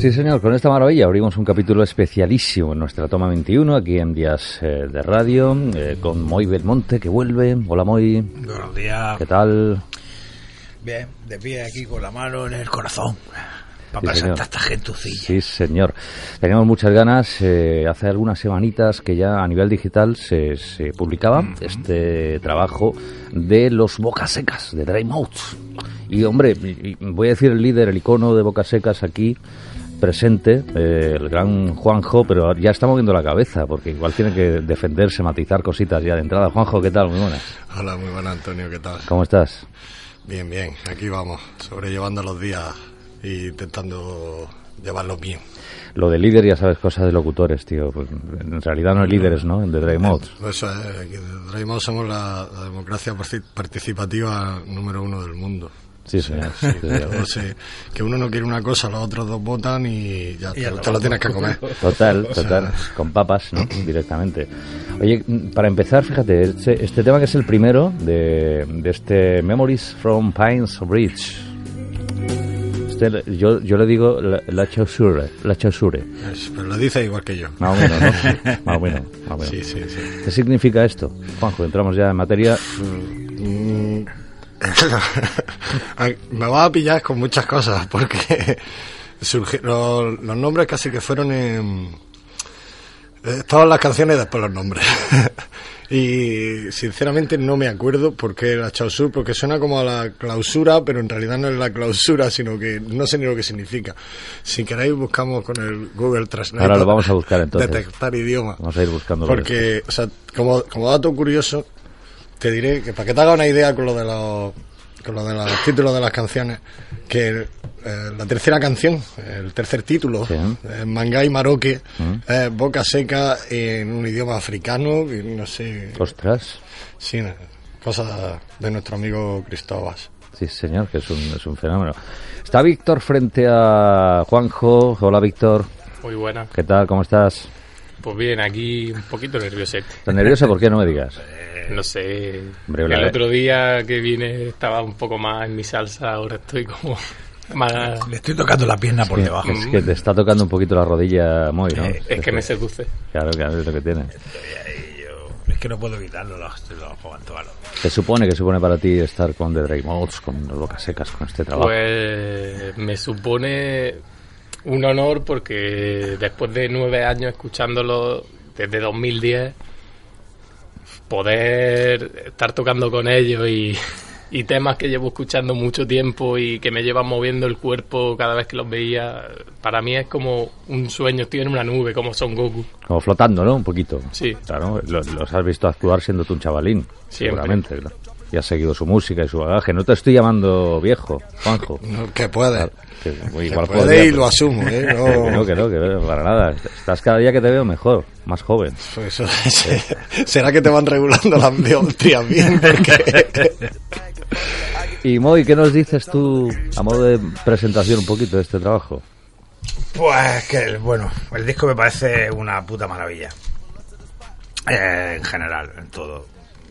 Sí, señor, con esta maravilla abrimos un capítulo especialísimo en nuestra toma 21, aquí en Días eh, de Radio, eh, con Moy Belmonte, que vuelve. Hola, Moy. Buenos días. ¿Qué tal? Bien, de pie aquí con la mano en el corazón. Para Sí, esta gentucilla. Sí, señor. Teníamos muchas ganas. eh, hace algunas semanitas que ya a nivel digital se, se publicaba este trabajo de los Bocas Secas, de Dry Mouths. Y, hombre, voy a decir el líder, el icono de Bocas Secas aquí presente, eh, el gran Juanjo, pero ya está moviendo la cabeza, porque igual tiene que defenderse, matizar cositas ya de entrada. Juanjo, ¿qué tal? Muy buenas. Hola, muy buena Antonio, ¿qué tal? ¿Cómo estás? Bien, bien, aquí vamos, sobrellevando los días e intentando llevarlos bien. Lo de líder, ya sabes, cosas de locutores, tío. Pues, en realidad no hay líderes, ¿no? En The Dry Mouths. Eso es, en Draymond somos la, la democracia participativa número uno del mundo. Sí, señor. Sí, señor. Que uno no quiere una cosa, los otros dos votan y ya, Y ya te, lo te lo tienes que comer. Total, total, con papas, ¿no? Directamente. Oye, para empezar, fíjate, este, este tema que es el primero de, de este Memories from Pines Bridge. Este, yo, yo le digo la, la chausure, la chausure. Es- Pero lo dice igual que yo. Más o menos, ¿no? Más o menos, más o menos. Sí, sí, sí. ¿Qué significa esto? Juanjo, entramos ya en materia. Me va a pillar con muchas cosas porque surgi- los, los nombres casi que fueron en eh, todas las canciones después los nombres. y sinceramente no me acuerdo por qué la clausura, porque suena como a la clausura, pero en realidad no es la clausura, sino que no sé ni lo que significa. Si queréis buscamos con el Google Translate. Ahora lo vamos a buscar, entonces. Detectar idioma. Vamos a ir buscando. Porque, o sea, como, como dato curioso, te diré que para que te haga una idea con lo de los, con lo de los títulos de las canciones, que eh, la tercera canción, el tercer título, Sí. eh, Mangay Maroque, Mm. boca seca en un idioma africano, y no sé, Ostras. sí, cosas de nuestro amigo Cristóbal. Sí, señor, que es un, es un fenómeno. Está Víctor frente a Juanjo. Hola, Víctor. Muy buena. ¿Qué tal? ¿Cómo estás? Pues bien, aquí un poquito nerviosete. ¿Estás nervioso? ¿Por qué no me digas? No sé. Hombre, el la- otro día que vine estaba un poco más en mi salsa, ahora estoy como más... Le estoy tocando la pierna por Que- debajo. Es que te está tocando un poquito la rodilla muy, ¿no? Eh, Es que me seduce. Claro, claro, es lo que tiene. Yo- es que no puedo evitarlo, los, los. ¿Qué supone, que supone para ti estar con The Drake Modes, con Bocas Secas, con este trabajo? Pues me supone un honor porque después de nueve años escuchándolo desde 2010, poder estar tocando con ellos y, y temas que llevo escuchando mucho tiempo y que me llevan moviendo el cuerpo cada vez que los veía, para mí es como un sueño, estoy en una nube como Son Goku. Como flotando, ¿no? Un poquito. Sí. Claro, lo- los, has visto actuar siendo tú un chavalín, Siempre. seguramente. ¿no? Y has seguido su música y su bagaje. No te estoy llamando viejo, Juanjo. No, que puede, Que, que igual puede podría, y pero- lo asumo, ¿eh? Que No, no, que no, que no, para nada. Estás cada día que te veo mejor, más joven. pues eso- será que te van regulando las biopsias bien, porque... Y Moy, ¿qué nos dices tú a modo de presentación un poquito de este trabajo? Pues que, bueno, el disco me parece una puta maravilla. Eh, en general, en todo.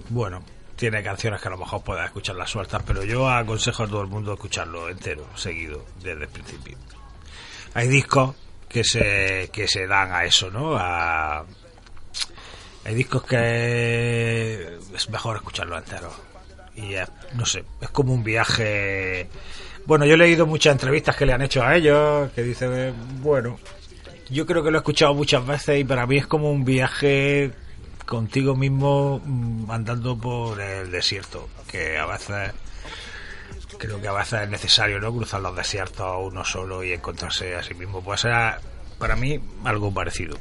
Bueno, tiene canciones que a lo mejor puedas escucharlas sueltas, pero yo aconsejo a todo el mundo escucharlo entero, seguido, desde el principio. Hay discos que se, que se dan a eso, ¿no? Hay discos que es mejor escucharlo entero. Y es- no sé, es como un viaje. Bueno, yo he leído muchas entrevistas que le han hecho a ellos, que dicen, eh, bueno, yo creo que lo he escuchado muchas veces y para mí es como un viaje contigo mismo mm, andando por el desierto, que a veces creo que a veces es necesario no cruzar los desiertos uno solo y encontrarse a sí mismo. Pues era para mí algo parecido.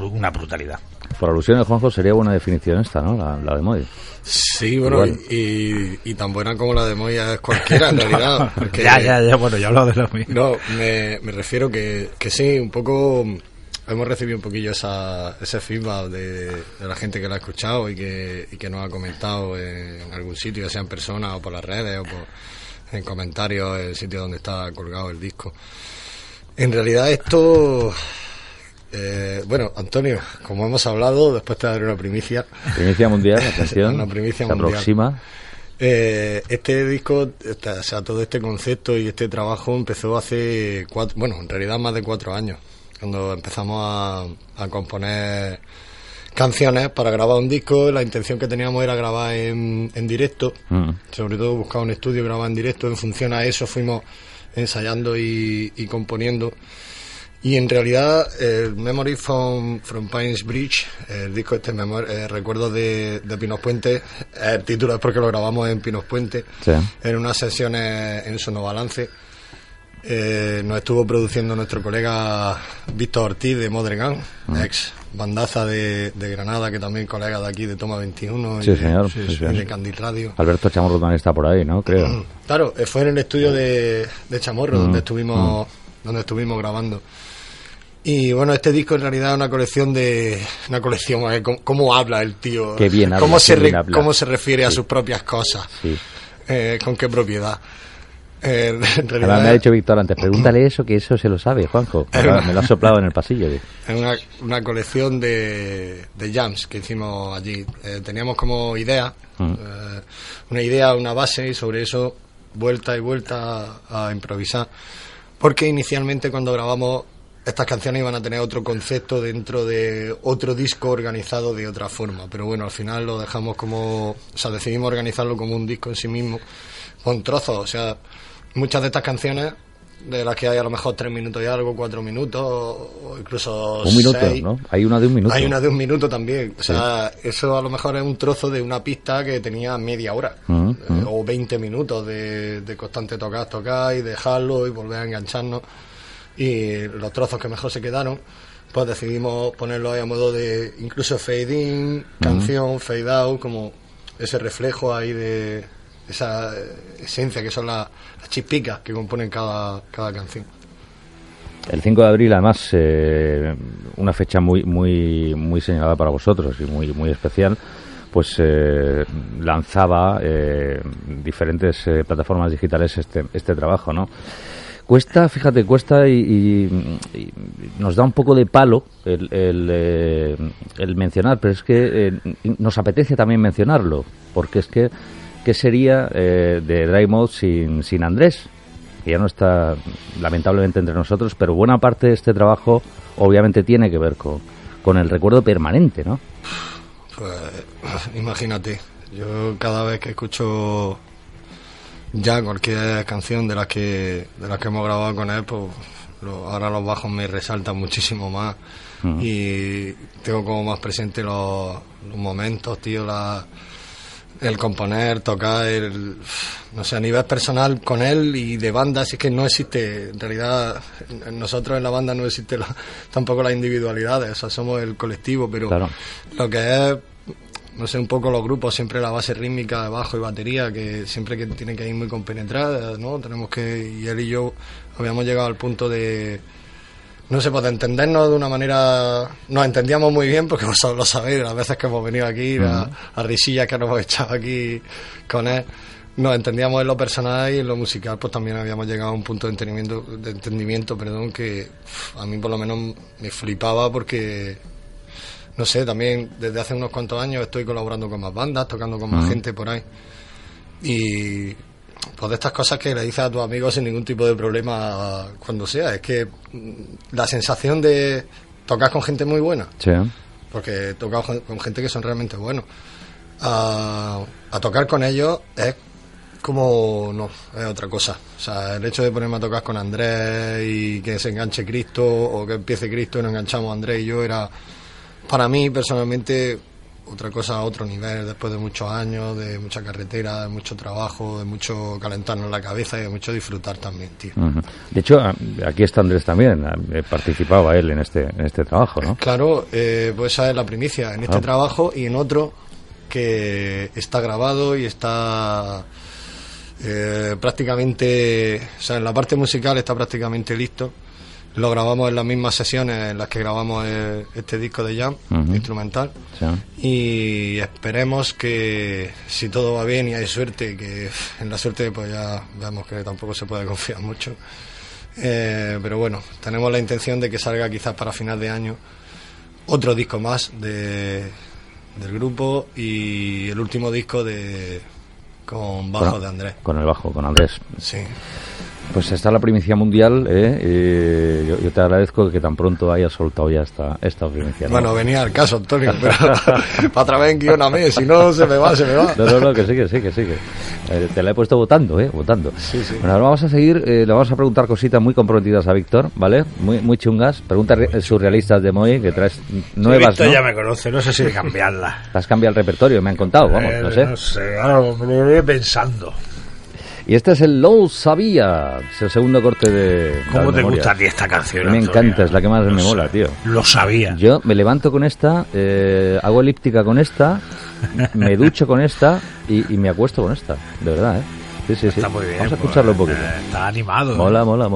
Una brutalidad. Por alusiones, Juanjo, sería buena definición esta, ¿no? La, la de Moy. Sí, bueno, y, y tan buena como la de Moya es cualquiera en realidad. Porque, ya, ya, ya, bueno, yo hablo de lo mío. No, me, me refiero que, que sí, un poco hemos recibido un poquillo esa, ese feedback de, de la gente que lo ha escuchado y que, y que nos ha comentado en algún sitio, ya sea en persona o por las redes o por, en comentarios el sitio donde está colgado el disco. En realidad esto, eh, bueno, Antonio, como hemos hablado, después te daré una primicia. Primicia mundial, atención. Una primicia se mundial. aproxima. Eh, este disco, o sea, todo este concepto y este trabajo empezó hace cuatro, bueno, en realidad más de cuatro años, cuando empezamos a, a componer canciones para grabar un disco. La intención que teníamos era grabar en, en directo, Mm. sobre todo buscar un estudio, grabar en directo. En función a eso fuimos ensayando y, y componiendo. Y en realidad, el Memory from, from Pines Bridge, el disco este, Memor- eh, Recuerdos de, de Pinos Puente, el título es porque lo grabamos en Pinos Puente, Sí. en unas sesiones en Sonobalance. Eh, nos estuvo produciendo nuestro colega Víctor Ortiz de Modern Gun, ex bandaza de, de Granada, que también colega de aquí de Toma 21 y, Sí, señor, y sí, señor. de Candil Radio. Alberto Chamorro también está por ahí, ¿no? Creo. Claro, eh, fue en el estudio de, de Chamorro Mm, donde estuvimos donde estuvimos grabando. Y bueno, este disco en realidad es una colección de una colección, eh, cómo, cómo habla el tío, Qué bien habla, cómo se bien re- habla. cómo se refiere a sus propias cosas, eh, con qué propiedad. Eh, en me ha dicho Víctor antes, pregúntale eso, que eso se lo sabe, Juanjo. Me lo, me lo ha soplado en el pasillo. es una, una colección de, de jams que hicimos allí. Eh, teníamos como idea, Mm. eh, una idea, una base y sobre eso vuelta y vuelta a, a improvisar. Porque inicialmente cuando grabamos estas canciones iban a tener otro concepto dentro de otro disco organizado de otra forma. Pero bueno, al final lo dejamos como, o sea, decidimos organizarlo como un disco en sí mismo, con trozos. O sea, muchas de estas canciones de las que hay a lo mejor tres minutos y algo, cuatro minutos, o incluso Un minuto, seis. ¿no? Hay una de un minuto. Hay una de un minuto también. O sea, eso a lo mejor es un trozo de una pista que tenía media hora. Eh, o 20 minutos de, de constante tocar, tocar y dejarlo y volver a engancharnos. Y los trozos que mejor se quedaron, pues decidimos ponerlo ahí a modo de incluso fade in, canción, fade out, como ese reflejo ahí de esa eh, esencia que son las, chispicas que componen cada, cada canción. El 5 de abril, además, eh, una fecha muy, muy, muy señalada para vosotros y muy, muy especial, pues eh, lanzaba eh, diferentes plataformas digitales este, este trabajo, ¿no? Cuesta, fíjate, cuesta y, nos da un poco de palo el, el, mencionar, pero es que nos apetece también mencionarlo, porque es que, ¿qué sería eh, de Dry Mode sin, sin Andrés? que ya no está lamentablemente entre nosotros, pero buena parte de este trabajo obviamente tiene que ver con, con el recuerdo permanente, ¿no? Pues imagínate, yo cada vez que escucho ya cualquier canción de las que de las que hemos grabado con él, pues lo- ahora los bajos me resaltan muchísimo más Ujú. y tengo como más presente los, los momentos, tío, la, el componer, tocar, el, no sé, a nivel personal con él y de banda, es que no existe, en realidad, nosotros en la banda no existe la- tampoco las individualidades, o sea, somos el colectivo, pero Claro. lo que es, no sé, un poco los grupos, siempre la base rítmica bajo y batería, que siempre que tiene que ir muy compenetrada, ¿no? Tenemos que, y él y yo habíamos llegado al punto de, no sé, pues de entendernos de una manera, nos entendíamos muy bien, porque vosotros lo sabéis, las veces que hemos venido aquí, a, a risillas que nos hemos echado aquí con él, nos entendíamos en lo personal y en lo musical, pues también habíamos llegado a un punto de entendimiento, de entendimiento perdón, que uf, a mí por lo menos me flipaba porque no sé, también desde hace unos cuantos años estoy colaborando con más bandas, tocando con más gente por ahí. Y pues de estas cosas que le dices a tus amigos sin ningún tipo de problema cuando sea. Es que mm, la sensación de tocar con gente muy buena, Sí. porque he tocado con- con gente que son realmente buenos, a, a tocar con ellos es como, no, es otra cosa. O sea, el hecho de ponerme a tocar con Andrés y que se enganche Cristo o que empiece Cristo y nos enganchamos Andrés y yo era, para mí personalmente, otra cosa a otro nivel después de muchos años, de mucha carretera, de mucho trabajo, de mucho calentarnos la cabeza y de mucho disfrutar también, tío. Ujú. De hecho, a- aquí está Andrés también. a- eh, Participaba él en este, en este trabajo, ¿no? Claro, eh, pues esa es la primicia, en este Ah. trabajo y en otro que está grabado y está eh, prácticamente, o sea, en la parte musical está prácticamente listo. Lo grabamos en las mismas sesiones en las que grabamos eh, este disco de Jam, instrumental. Sí. Y esperemos que si todo va bien y hay suerte, que en la suerte pues ya vemos que tampoco se puede confiar mucho. Eh, pero bueno, tenemos la intención de que salga quizás para final de año otro disco más de, del grupo y el último disco de con bajo Con- de Andrés. Con el bajo, con Andrés. Sí. Pues está la primicia mundial. ¿eh? Eh, yo, yo te agradezco que tan pronto hayas soltado ya esta, esta primicia. ¿no? Bueno, venía al caso, Antonio, pero para otra vez guioname, si no se me va, se me va. No, no, no, que sí, que sí, que sí. Que, eh, te la he puesto votando, ¿eh? Votando. Sí, sí. Bueno, ahora vamos a seguir, eh, le vamos a preguntar cositas muy comprometidas a Víctor, ¿vale? Muy, muy chungas. Preguntas re- surrealistas de Moy, que traes nuevas, Víctor ¿no? ya me conoce, no sé si de cambiarla. Te has cambiado el repertorio, me han contado, vamos, Eh, no sé. No sé, ahora me lo iré pensando. Y este es el Lo Sabía, es el segundo corte de... ¿Cómo te memorias. gusta a ti esta canción? Me Antonio? encanta, es la que más Lo me mola, tío. Lo sabía. Yo me levanto con esta, eh, hago elíptica con esta, me ducho con esta y, y me acuesto con esta, de verdad, ¿eh? Sí, sí, sí. Está muy bien. Vamos a pues, escucharlo un poquito. eh, Está animado. ¿eh? Mola, mola,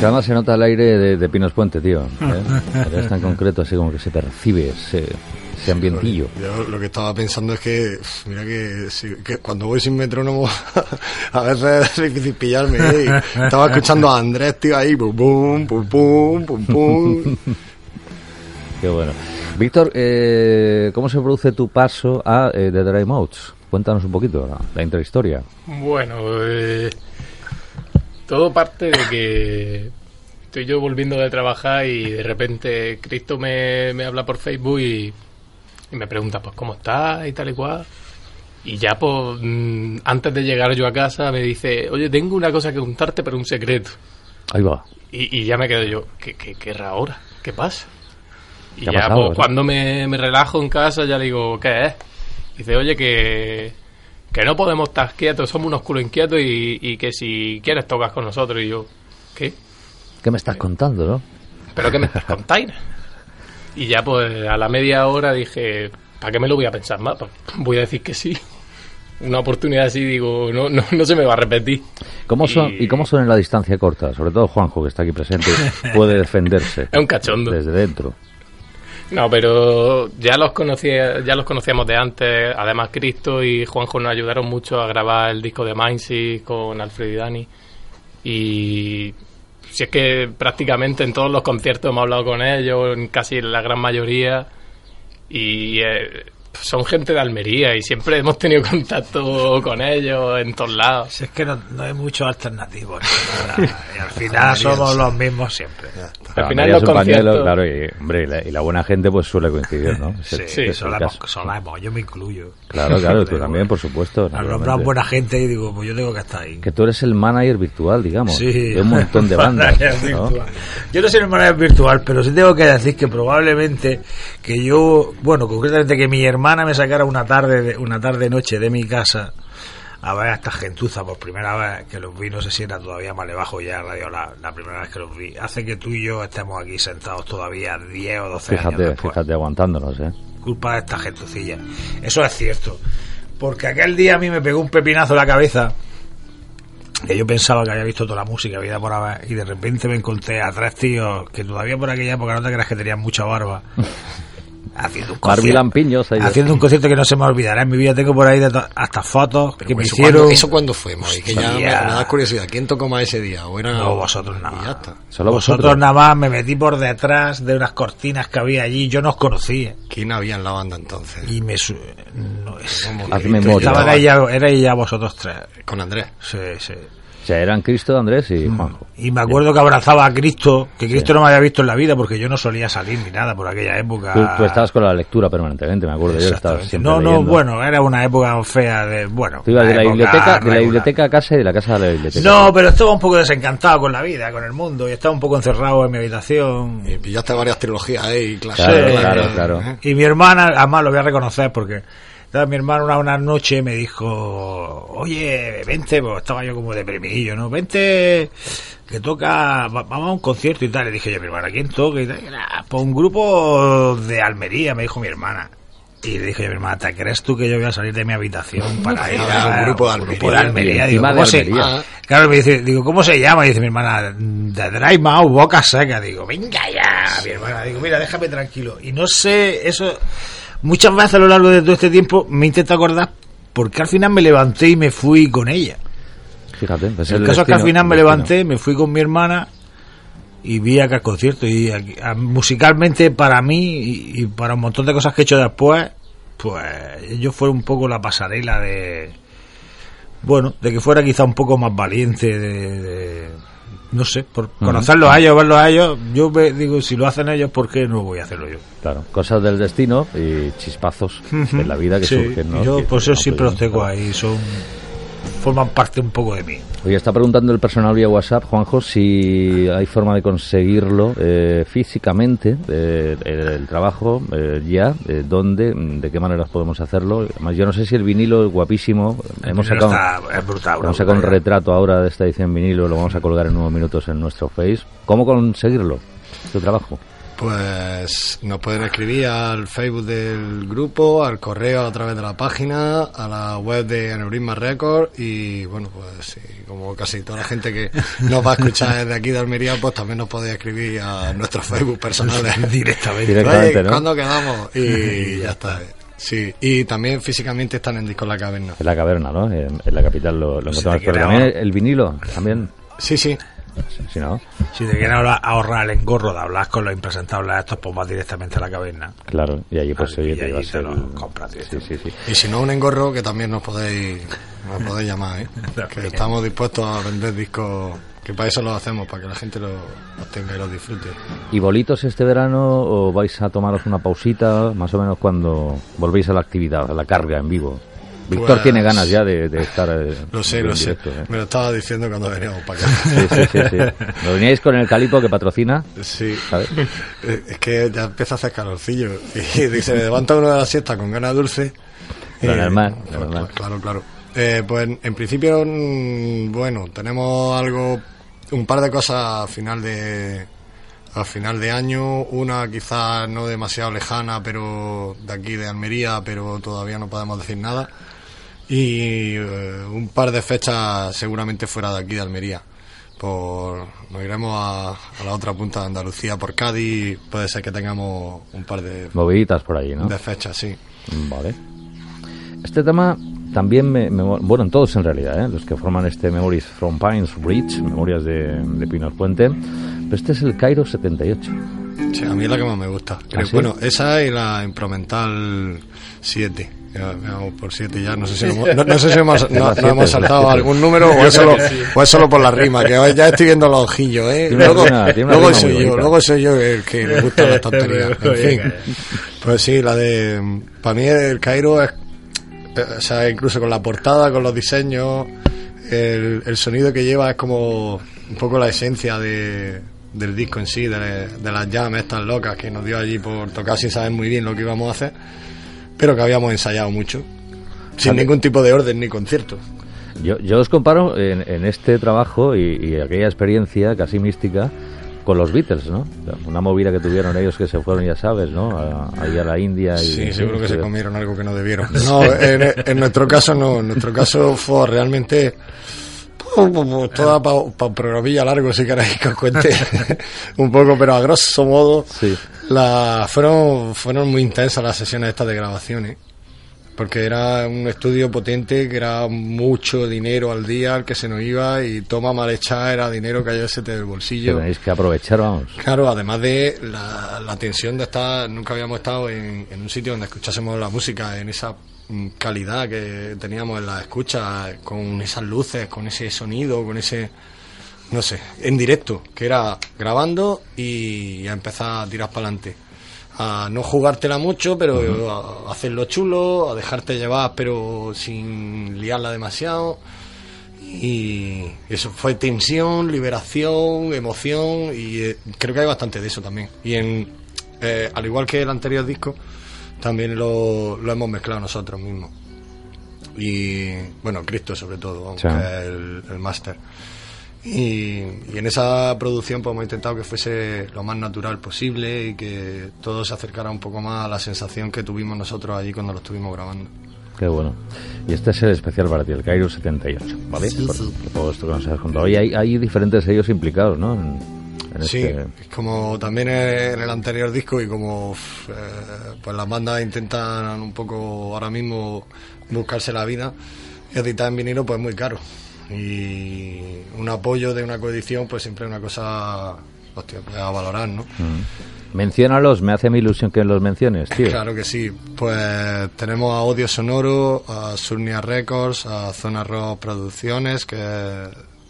Que además se nota el aire de, de Pinos Puente, tío. ¿eh? Es tan concreto, así como que se percibe ese, ese ambientillo. Yo lo que estaba pensando es que, mira que, si- que cuando voy sin metrónomo, a veces es difícil pillarme. ¿eh? Estaba escuchando a Andrés, tío, ahí, pum, pum, pum, pum, pum, pum. Qué bueno. Víctor, eh, ¿cómo se produce tu paso a eh, The Dry Mouths? Cuéntanos un poquito la, la intrahistoria. Bueno, eh, todo parte de que estoy yo volviendo de trabajar y de repente Cristo me, me habla por Facebook y, y me pregunta, pues, ¿cómo estás? Y tal y cual. Y ya, pues, mm, antes de llegar yo a casa me dice, oye, tengo una cosa que contarte, pero un secreto. Ahí va. Y, y ya me quedo yo, ¿qué, qué, qué ahora? ¿Qué pasa? Y ¿Qué ha ya, pasado, pues, cuando me, me relajo en casa, ya le digo, ¿qué es? Dice, oye, que, que no podemos estar quietos, somos unos culos inquietos y, y que si quieres tocas con nosotros. Y yo, ¿qué? ¿Qué me estás contando, no? ¿Pero qué me estás contando? Y ya, pues, a la media hora dije, ¿para qué me lo voy a pensar más? Pues, voy a decir que sí. Una oportunidad así, digo, no, no, no se me va a repetir. ¿Cómo son, Y- ¿Y cómo son en la distancia corta? Sobre todo Juanjo, que está aquí presente, puede defenderse Es un cachondo. desde dentro. No, pero ya los conocía, ya los conocíamos de antes. Además, Cristo y Juanjo nos ayudaron mucho a grabar el disco de Mindsy con Alfred y Dani. Y si es que prácticamente en todos los conciertos hemos hablado con ellos, en casi la gran mayoría. Y eh, son gente de Almería y siempre hemos tenido contacto con ellos en todos lados. Si es que no, no hay muchos alternativos. nada. y al final somos los mismos siempre. Pero final los conciertos- claro, y, hombre, y la, y la buena gente pues suele coincidir, ¿no? Es el- Sí, el solemos, yo me incluyo. Claro, claro, tú también, por supuesto. Al nombrar buena gente y digo, pues yo tengo que estar ahí. Que tú eres el manager virtual, digamos, Sí. de un montón de bandas. Yo no soy el manager virtual, pero sí tengo que decir que probablemente que yo, bueno, concretamente que mi hermana me sacara una tarde, de- una tarde noche de mi casa a ver a esta gentuza por primera vez que los vi, no sé si era todavía más debajo ya radio la, la primera vez que los vi, hace que tú y yo estemos aquí sentados todavía 10 o 12 años Fíjate, después. fíjate aguantándonos, ¿eh? Culpa de esta gentucilla. Eso es cierto. Porque aquel día a mí me pegó un pepinazo en la cabeza que yo pensaba que había visto toda la música vida por haber y de repente me encontré a tres tíos que todavía por aquella época no te creas que tenían mucha barba haciendo un concierto, Lampiños. ahí. haciendo un concierto que no se me olvidará en mi vida tengo por ahí hasta fotos Pero que me eso, hicieron cuando, ¿Eso cuándo fue, Moy? Que ya me, me da curiosidad. ¿Quién tocó más ese día? ¿O era... No, vosotros nada Y más. ya está. Solo vosotros vosotros. nada más me metí por detrás de unas cortinas que había allí yo no os conocía ¿Quién había en la banda entonces? y me su- no es ¿Cómo? Haz ¿Y memoria. tú Estaban estabas ahí ya, erais ya vosotros tres. Con Andrés. Sí, sí. O sea, eran Cristo, Andrés y Juanjo. Y me acuerdo que abrazaba a Cristo, que Cristo no me había visto en la vida porque yo no solía salir ni nada por aquella época. Tú, tú estabas con la lectura permanentemente, me acuerdo. Yo estaba siempre No, no, leyendo. bueno, era una época fea de, bueno. Tú ibas de la biblioteca, de la biblioteca a casa y de la casa a la biblioteca. No, pero estaba un poco desencantado con la vida, con el mundo, y estaba un poco encerrado en mi habitación. Y pillaste varias trilogías ahí. clases. Claro, Sí. claro, claro. ¿eh? Y mi hermana, además lo voy a reconocer porque estaba mi hermana una, una noche me dijo, oye, vente, pues estaba yo como deprimidillo, ¿no? Vente, que toca, va- vamos a un concierto y tal. Le dije yo a mi hermana, ¿quién toca? Y tal, pues un grupo de Almería, me dijo mi hermana. Y le dije yo a mi hermana, ¿te crees tú que yo voy a salir de mi habitación para ir A a un grupo de Almería. grupo de Almería? Digo, de ¿cómo se- Claro, me dice, digo, ¿cómo se llama? Y dice mi hermana, The Dry Mouth, Boca Seca. Digo, venga ya, mi hermana. Digo, mira, déjame tranquilo. Y no sé, eso, muchas veces a lo largo de todo este tiempo me intento acordar porque al final me levanté y me fui con ella. Fíjate. pues el el caso es que al final me levanté, me fui con mi hermana y vi acá el concierto. Y aquí- a- musicalmente para mí y, y para un montón de cosas que he hecho después, pues yo fue un poco la pasarela de... Bueno, de que fuera quizá un poco más valiente, de... de- no sé, por conocerlos a ellos, verlos a ellos, yo me digo, si lo hacen ellos, ¿por qué no voy a hacerlo yo? Claro, cosas del destino y chispazos de la vida que Sí, surgen. ¿no? yo por eso siempre los tengo ahí, son forman parte un poco de mí. Oye, está preguntando el personal vía WhatsApp, Juanjo, si hay forma de conseguirlo eh, físicamente, eh, el, el trabajo, eh, ya, eh, dónde, de qué maneras podemos hacerlo. Además, yo no sé si el vinilo es guapísimo. hemos Pero sacado, está- es brutal. hemos sacado un retrato ahora de esta edición vinilo, lo vamos a colgar en unos minutos en nuestro Face. ¿Cómo conseguirlo, tu trabajo? Pues nos pueden escribir al Facebook del grupo, al correo a través de la página, a la web de Aneurisma Records y bueno, pues sí, como casi toda la gente que nos va a escuchar desde aquí de Almería, pues también nos podéis escribir a nuestros Facebook personales. Directamente. Directamente, ¿no? ¿cuándo quedamos? Y ya está. Sí, y también físicamente están en Disco La Caverna. En la caverna, ¿no? En, en la capital lo, lo encontramos. Pero también el vinilo, también, Sí, sí. Si no, Si te quieren ahorrar el engorro de hablar con los impresentables estos, pues vas directamente a la caverna. claro, y allí pues oye, te el... lo compras Sí, directamente. sí, sí. Y si no, un engorro que también nos podéis, nos podéis llamar, ¿eh? Que estamos dispuestos a vender discos, que para eso lo hacemos, para que la gente los, los tenga y los disfrute. ¿Y bolitos este verano o vais a tomaros una pausita más o menos cuando volvéis a la actividad, a la carga en vivo? Víctor Pues- tiene ganas ya de, de estar. eh, Lo sé, lo sé. ¿eh? Me lo estaba diciendo cuando veníamos para acá. Sí, sí, sí, sí. ¿Lo veníais con el calipo que patrocina? Sí. ¿Sabes? Eh, Es que ya empieza a hacer calorcillo. Y dice, me levanta uno de la siesta con ganas dulce. Lo Eh, normal, lo claro, normal. Claro, claro. Eh, pues en, principio, mm, bueno, tenemos algo, un par de cosas a final de a final de año, una quizás no demasiado lejana, pero de aquí de Almería, pero todavía no podemos decir nada. Y eh, un par de fechas seguramente fuera de aquí de Almería. Por, nos iremos a, a la otra punta de Andalucía por Cádiz. Puede ser que tengamos un par de, Moviditas por ahí, ¿no? de fechas, sí. Vale. Este tema también me, me- bueno, en todos en realidad, ¿eh? los que forman este Memories from Pines Ridge, Memorias de, de Pinos Puente, pero este es el Cairo 78. Sí, a mí es la que más me gusta. Creo- ¿Ah, sí? Bueno, esa y la Impromental 7. Ya, ya vamos por 7 ya. No sé si, hemos, no, no sé si hemos, no- no siete, hemos saltado siete. algún número o es, solo, o es solo por la rima. Que ya estoy viendo los ojillos, ¿eh? Luego, rima- soy yo, bonita. luego soy yo el que le gusta la tontería. En fin. Pues sí, la de. Para mí el Cairo es. eh, O sea, incluso con la portada, con los diseños, el, el sonido que lleva es como un poco la esencia de, del disco en sí, de, de las llamas estas locas que nos dio allí por tocar sin saber muy bien lo que íbamos a hacer, pero que habíamos ensayado mucho, sin Vale. ningún tipo de orden ni concierto. Yo, yo os comparo en, en este trabajo y, y aquella experiencia casi mística con los Beatles, ¿no? Una movida que tuvieron ellos que se fueron, ya sabes, ¿no? Ahí a la India. Y, Sí, seguro que se comieron algo que no debieron. No, en, en nuestro caso no. En nuestro caso fue realmente pues, pues, toda para un programilla largo, si queréis que os cuente un poco, pero a grosso modo Sí. la, fueron, fueron muy intensas las sesiones estas de grabaciones. Porque era un estudio potente, que era mucho dinero al día el que se nos iba y toma mal hecha era dinero que se del bolsillo. tenéis que aprovechar, vamos. Claro, además de la, la tensión de estar, nunca habíamos estado en, en un sitio donde escuchásemos la música en esa calidad que teníamos en la escucha, con esas luces, con ese sonido, con ese, no sé, en directo, que era grabando y a empezar a tirar para adelante. A no jugártela mucho, pero a hacerlo chulo, a dejarte llevar, pero sin liarla demasiado. Y eso fue tensión, liberación, emoción y eh, creo que hay bastante de eso también. Y en, eh, al igual que el anterior disco, también lo, lo hemos mezclado nosotros mismos. Y bueno, Cristo sobre todo, vamos, Sí. que es el, el máster. Y, y en esa producción pues hemos intentado que fuese lo más natural posible y que todo se acercara un poco más a la sensación que tuvimos nosotros allí cuando lo estuvimos grabando. Qué bueno. Y este es el especial para ti, el Cairo 78, ¿vale? Por, por todo esto que nos has contado. Y hay, hay diferentes sellos implicados, ¿no? En Sí, este- como también en el anterior disco y como eh, pues las bandas intentan un poco ahora mismo buscarse la vida, editar en vinilo pues es muy caro. Y un apoyo de una coedición pues siempre es una cosa hostia, pues, a valorar, ¿no? Mm. Menciónalos, me hace mi ilusión que los menciones, tío. Claro que sí. Pues tenemos a Odio Sonoro, a Surnia Records, a Zona Rock Producciones, que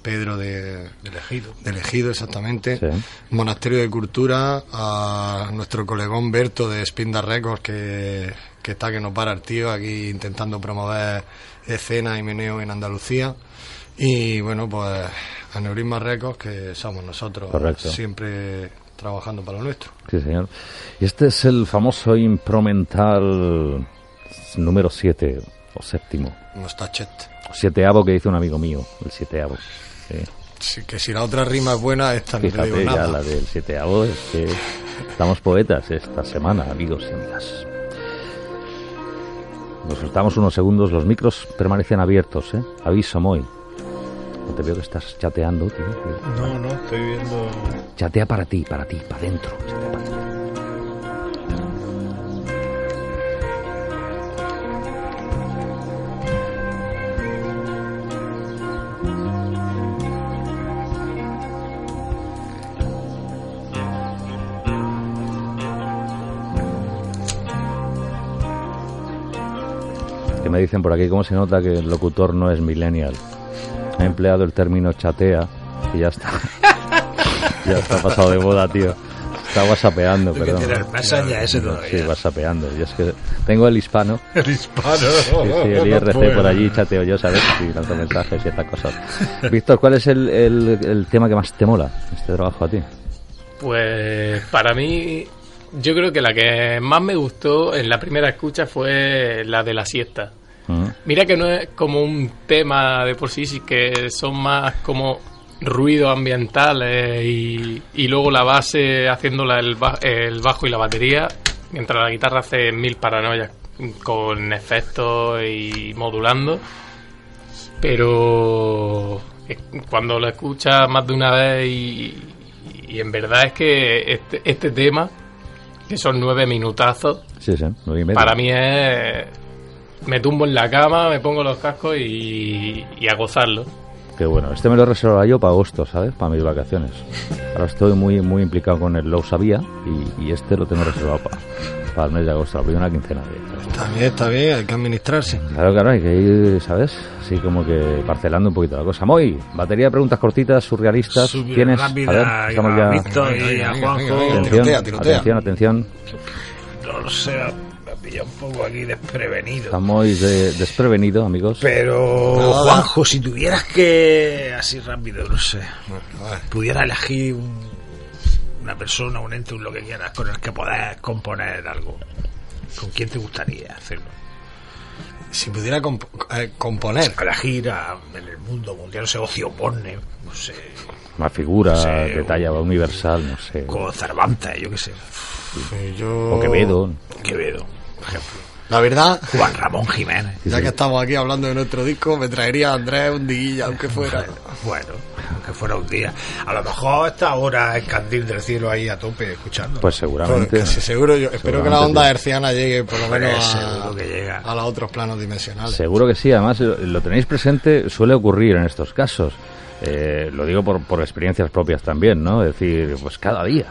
Pedro de, Elegido. de Elegido, exactamente. Sí. Monasterio de Cultura, a nuestro colegón Berto de Spinda Records, que, que está que no para el tío aquí intentando promover escena y meneo en Andalucía. Y bueno, pues a Neurisma Records, que somos nosotros Correcto. siempre trabajando para lo nuestro. Sí, señor. Y este es el famoso impromental número 7 o séptimo. No está chet. O sieteavo que dice un amigo mío, el sieteavo. Sí. Sí, que si la otra rima es buena, esta no te Fíjate, digo ya nada. la del sieteavo es que estamos poetas esta semana, amigos y amigas. Nos soltamos unos segundos, los micros permanecen abiertos, ¿eh? Aviso, Moy. No te veo que estás chateando, tío. No, no, estoy viendo. Chatea para ti, para ti, para adentro. chatea para ti. Que me dicen por aquí cómo se nota que el locutor no es millennial. Ha empleado el término chatea y ya está. ya está pasado de moda, tío. Está whatsappeando, perdón. tiene el mensaje ese todavía. Sí, whatsappeando. Y es que tengo el hispano, El hispano. sí, sí, el IRC por allí, chateo yo, ¿sabes? Y lanzo mensajes y estas cosas. Víctor, ¿cuál es el, el, el tema que más te mola este trabajo a ti? Pues para mí, yo creo que la que más me gustó en la primera escucha fue la de la siesta. Mm. Mira que no es como un tema de por sí, sí que son más como ruidos ambientales y, y luego la base haciéndola el, ba- el bajo y la batería, mientras la guitarra hace mil paranoias con efectos y modulando. Pero eh, cuando lo escuchas más de una vez y, y en verdad es que este, este tema, que son nueve minutazos, Sí, sí, nueve y media. para mí es. Me tumbo en la cama, me pongo los cascos y, y a gozarlo. Qué bueno. Este me lo reservaba yo para agosto, ¿sabes? Para mis vacaciones. Ahora estoy muy muy implicado con el Low Sabía y, y este lo tengo reservado para, para el mes de agosto, la primera quincena de. Está bien, está bien, hay que administrarse. Claro, claro, hay que ir, ¿sabes? Así como que parcelando un poquito la cosa. Moy, batería de preguntas cortitas, surrealistas. Súper ¿Tienes? rápida, a ver, estamos ya... Víctor y a Venga, venga, Juanjo. venga, Atención, Tirotea, tirotea. atención, atención. No lo sé, pilla un poco aquí desprevenido. Estamos de- desprevenidos, amigos. Pero. Juanjo, si tuvieras que, así rápido, no sé, pudiera elegir un- una persona, un ente, un lo que quieras, con el que poder componer algo, ¿con quién te gustaría hacerlo? si pudiera comp- eh, componer, A la gira en el mundo mundial, no sé, Ocio Borne, no sé, Una figura Sí, de un- talla universal, no sé. con Cervantes, yo qué sé, eh, yo... O Quevedo. Quevedo, por ejemplo, La verdad, Juan Ramón Jiménez. ya que estamos aquí hablando de nuestro disco, me traería a Andrés un diguilla, aunque fuera. Bueno, aunque fuera un día. A lo mejor está ahora el candil del cielo ahí a tope escuchando. Pues seguramente. casi seguro, yo espero que la onda herciana llegue por lo menos Pues a, seguro que llega. a los otros planos dimensionales. Seguro que sí, además lo, tenéis presente, suele ocurrir en estos casos. Eh, lo digo por, por experiencias propias también, ¿no? Es decir, pues cada día,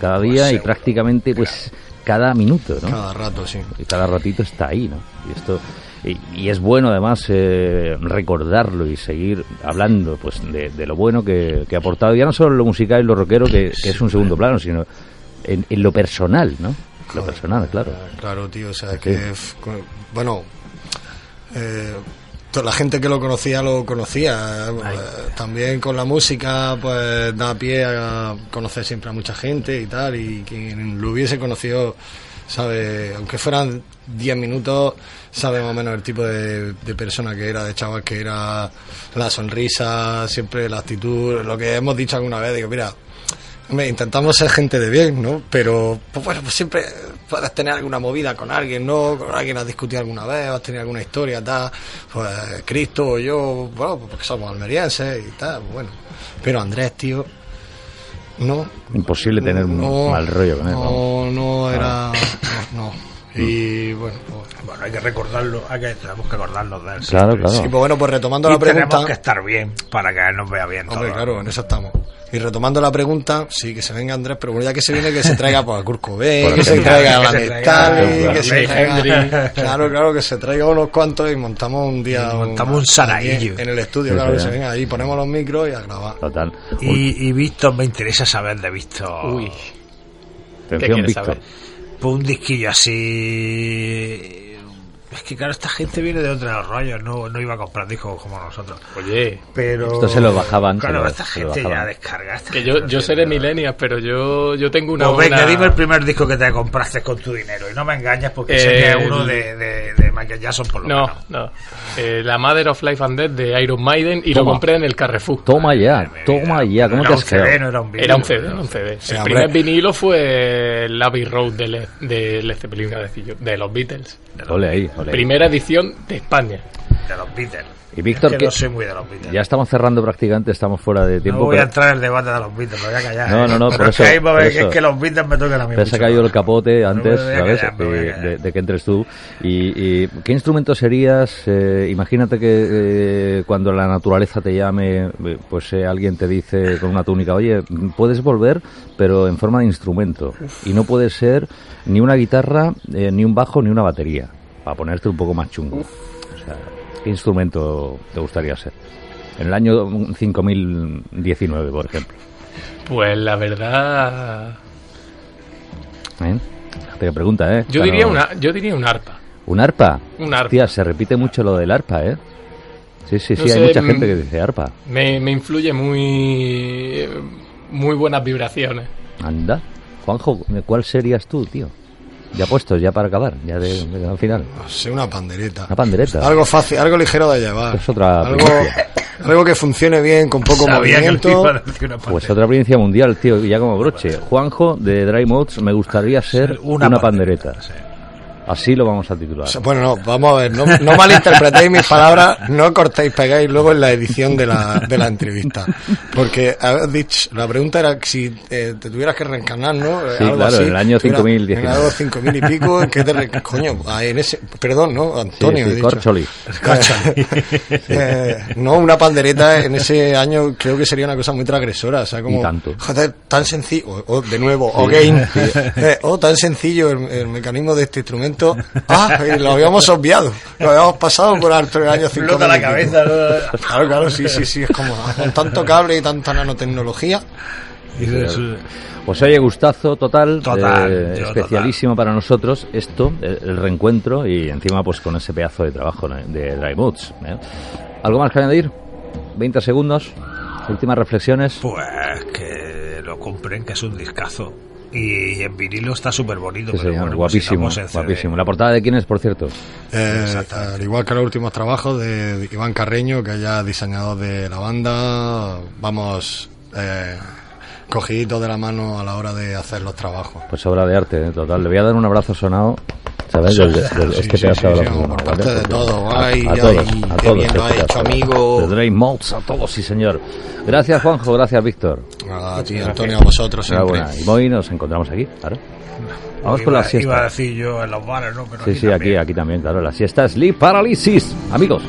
cada día y seguro, prácticamente pues cada minuto, ¿no? Cada rato, sí. y cada ratito está ahí, ¿no? Y esto y, y es bueno además eh, recordarlo y seguir hablando pues de, de lo bueno que, que ha aportado ya no solo lo musical y lo rockero que, que es un segundo plano, sino en, en lo personal, ¿no? Lo personal, claro. Claro, tío, o sea, que, bueno, eh, to- la gente que lo conocía lo conocía. eh, también con la música, pues da pie a conocer siempre a mucha gente y tal, y quien lo hubiese conocido, sabe, aunque fueran 10 minutos, sabe más o menos el tipo de, de persona que era, de chaval que era, la sonrisa, siempre la actitud, lo que hemos dicho alguna vez, digo, mira, Hombre, intentamos ser gente de bien, ¿no? Pero, pues bueno, pues siempre puedes tener alguna movida con alguien, ¿no? Con alguien has discutido alguna vez, has tenido alguna historia, tal. Pues Cristo o yo, bueno, pues porque somos almerienses y tal, pues bueno. Pero Andrés, tío, no. Imposible tener un mal rollo con él. No, no era. No, no. Y bueno, pues. Bueno, hay que recordarlo, hay que, tenemos que acordarnos de él. Claro, claro. Sí, pues bueno, pues retomando Y la pregunta. tenemos que estar bien para que él nos vea bien. Hombre, todo. claro, en eso estamos. Y retomando la pregunta, sí, que se venga Andrés, pero bueno, ya que se viene, que se traiga pues, a Kurt Cobain, Por que se traiga a Que la se traiga Nestali, a que se traiga... Claro, claro, que se traiga unos cuantos y montamos un día... Y montamos un saraillo. En el estudio, Sí, claro, que se venga ahí, ponemos los micros y a grabar. Total. Y, y Víctor, me interesa saber de Víctor. Uy, ¿qué Víctor. saber? Pues un disquillo así. Es que claro, esta gente viene de otros rollos, no, no iba a comprar discos como nosotros. Oye, Pero. Esto se lo bajaban, Claro, se lo- esta se gente ya bajaban. descarga. esta que yo, no yo seré nada. millennial, pero yo, yo tengo una... Pues venga, dime el primer disco que te compraste con tu dinero y no me engañes porque sé que es El- uno de, de, de Michael Jackson por lo No, menos. no. Eh, la Mother of Life and Death de Iron Maiden y lo compré en el Carrefour. Toma ya, toma ya. ¿Cómo era te un has CD, quedado? no era un vinilo, Era un CD, ¿no? era un CD. Sí, el hombre. primer vinilo fue el Abbey Road de, Le- de Led Zeppelin, de los Beatles. Ole ahí, Primera edición de España. De los Beatles. Y Víctor, Es que ¿qué- no soy muy de los Beatles. Ya estamos cerrando prácticamente, estamos fuera de no tiempo. voy a entrar en el debate de los Beatles, me voy a callar. No, ¿eh? no, no, Pero por es que eso- por es que los Beatles me tocan a mí. Te has caído ¿no? el capote antes, a De, callar. de- de que entres tú. Y, y ¿Qué instrumento serías? eh, imagínate que eh, cuando la naturaleza te llame, eh, pues eh, alguien te dice con una túnica, oye, puedes volver, pero en forma de instrumento. Y no puede ser ni una guitarra, eh, ni un bajo, ni una batería. Para ponerte un poco más chungo. O sea, ¿qué instrumento te gustaría ser? En el año 5019, por ejemplo. Pues la verdad... ¿Eh? Te pregunta, ¿eh? Yo diría no- una, yo diría un arpa. ¿Un arpa? Un arpa. Hostia, se repite mucho lo del arpa, ¿eh? Sí, sí, sí, No hay sé, mucha mm, gente que dice arpa. Me, me influye muy... Muy buenas vibraciones. Anda. Juanjo, ¿cuál serías tú, tío? Ya puestos, ya para acabar, ya de, de- al final. No sé, una pandereta. Una pandereta. Algo fácil, algo ligero de llevar. Es otra algo, provincia. algo que funcione bien, con poco Sabía movimiento. Pues otra provincia mundial, tío, ya como broche. Juanjo, de Dry Modes, me gustaría ser una, pandereta. sí. Así lo vamos a titular. O Bueno, no, vamos a ver, no, no malinterpretéis mis palabras, no cortéis, pegáis luego en la edición de la, de la entrevista. Porque, habéis dicho, la pregunta era si eh, te tuvieras que reencarnar, ¿no? Eh, Sí, Algo claro, así. en el año Tuviera- 5019. En algo 5000 y pico, ¿en qué te re- Coño, ah, en ese, perdón, ¿no? Antonio, Sí, he dicho. Corcholi. Eh, no, una pandereta en ese año creo que sería una cosa muy transgresora, o sea, como... Y tanto. Joder, tan sencillo, o, o de nuevo, again, eh, oh, tan sencillo el, el mecanismo de este instrumento, ah, y lo habíamos obviado, lo habíamos pasado por alto en el año 5000 Explota la cabeza. ¿no? Claro, claro, sí, sí, sí, es como con tanto cable y tanta nanotecnología. Pues oye, gustazo total, Total, eh, especialísimo para nosotros esto, el, el reencuentro y encima pues con ese pedazo de trabajo de Dry Moods. ¿eh? ¿Algo más que añadir? 20 segundos, últimas reflexiones. Pues que lo compren, que es un discazo. Y en vinilo está súper bonito. Sí, pero señor, bueno, pues guapísimo, guapísimo. ¿La portada de quién es, por cierto? Eh, al igual que los últimos trabajos de, Iván Carreño, que ya diseñador de la banda, vamos eh, cogiditos de la mano a la hora de hacer los trabajos. Pues obra de arte, ¿eh? total. Le voy a dar un abrazo sonado. ¿Sabes? Del- del- del- Sí, sí, pedazo sí, de sí, abrazo por parte ¿vale? de todo. A, Ay, a ay, todos, a qué todos. bien lo ha hecho, amigo. De Moults, a todos, sí, señor. Gracias, Juanjo. Gracias, Víctor. A ti, Antonio, a vosotros siempre. Y hoy nos encontramos aquí, claro. Vamos con la Iba- siesta. Iba a decir yo en los bares, ¿no? Pero Sí, sí, aquí, también. aquí también, claro. La siesta Sleep Paralysis. Amigos.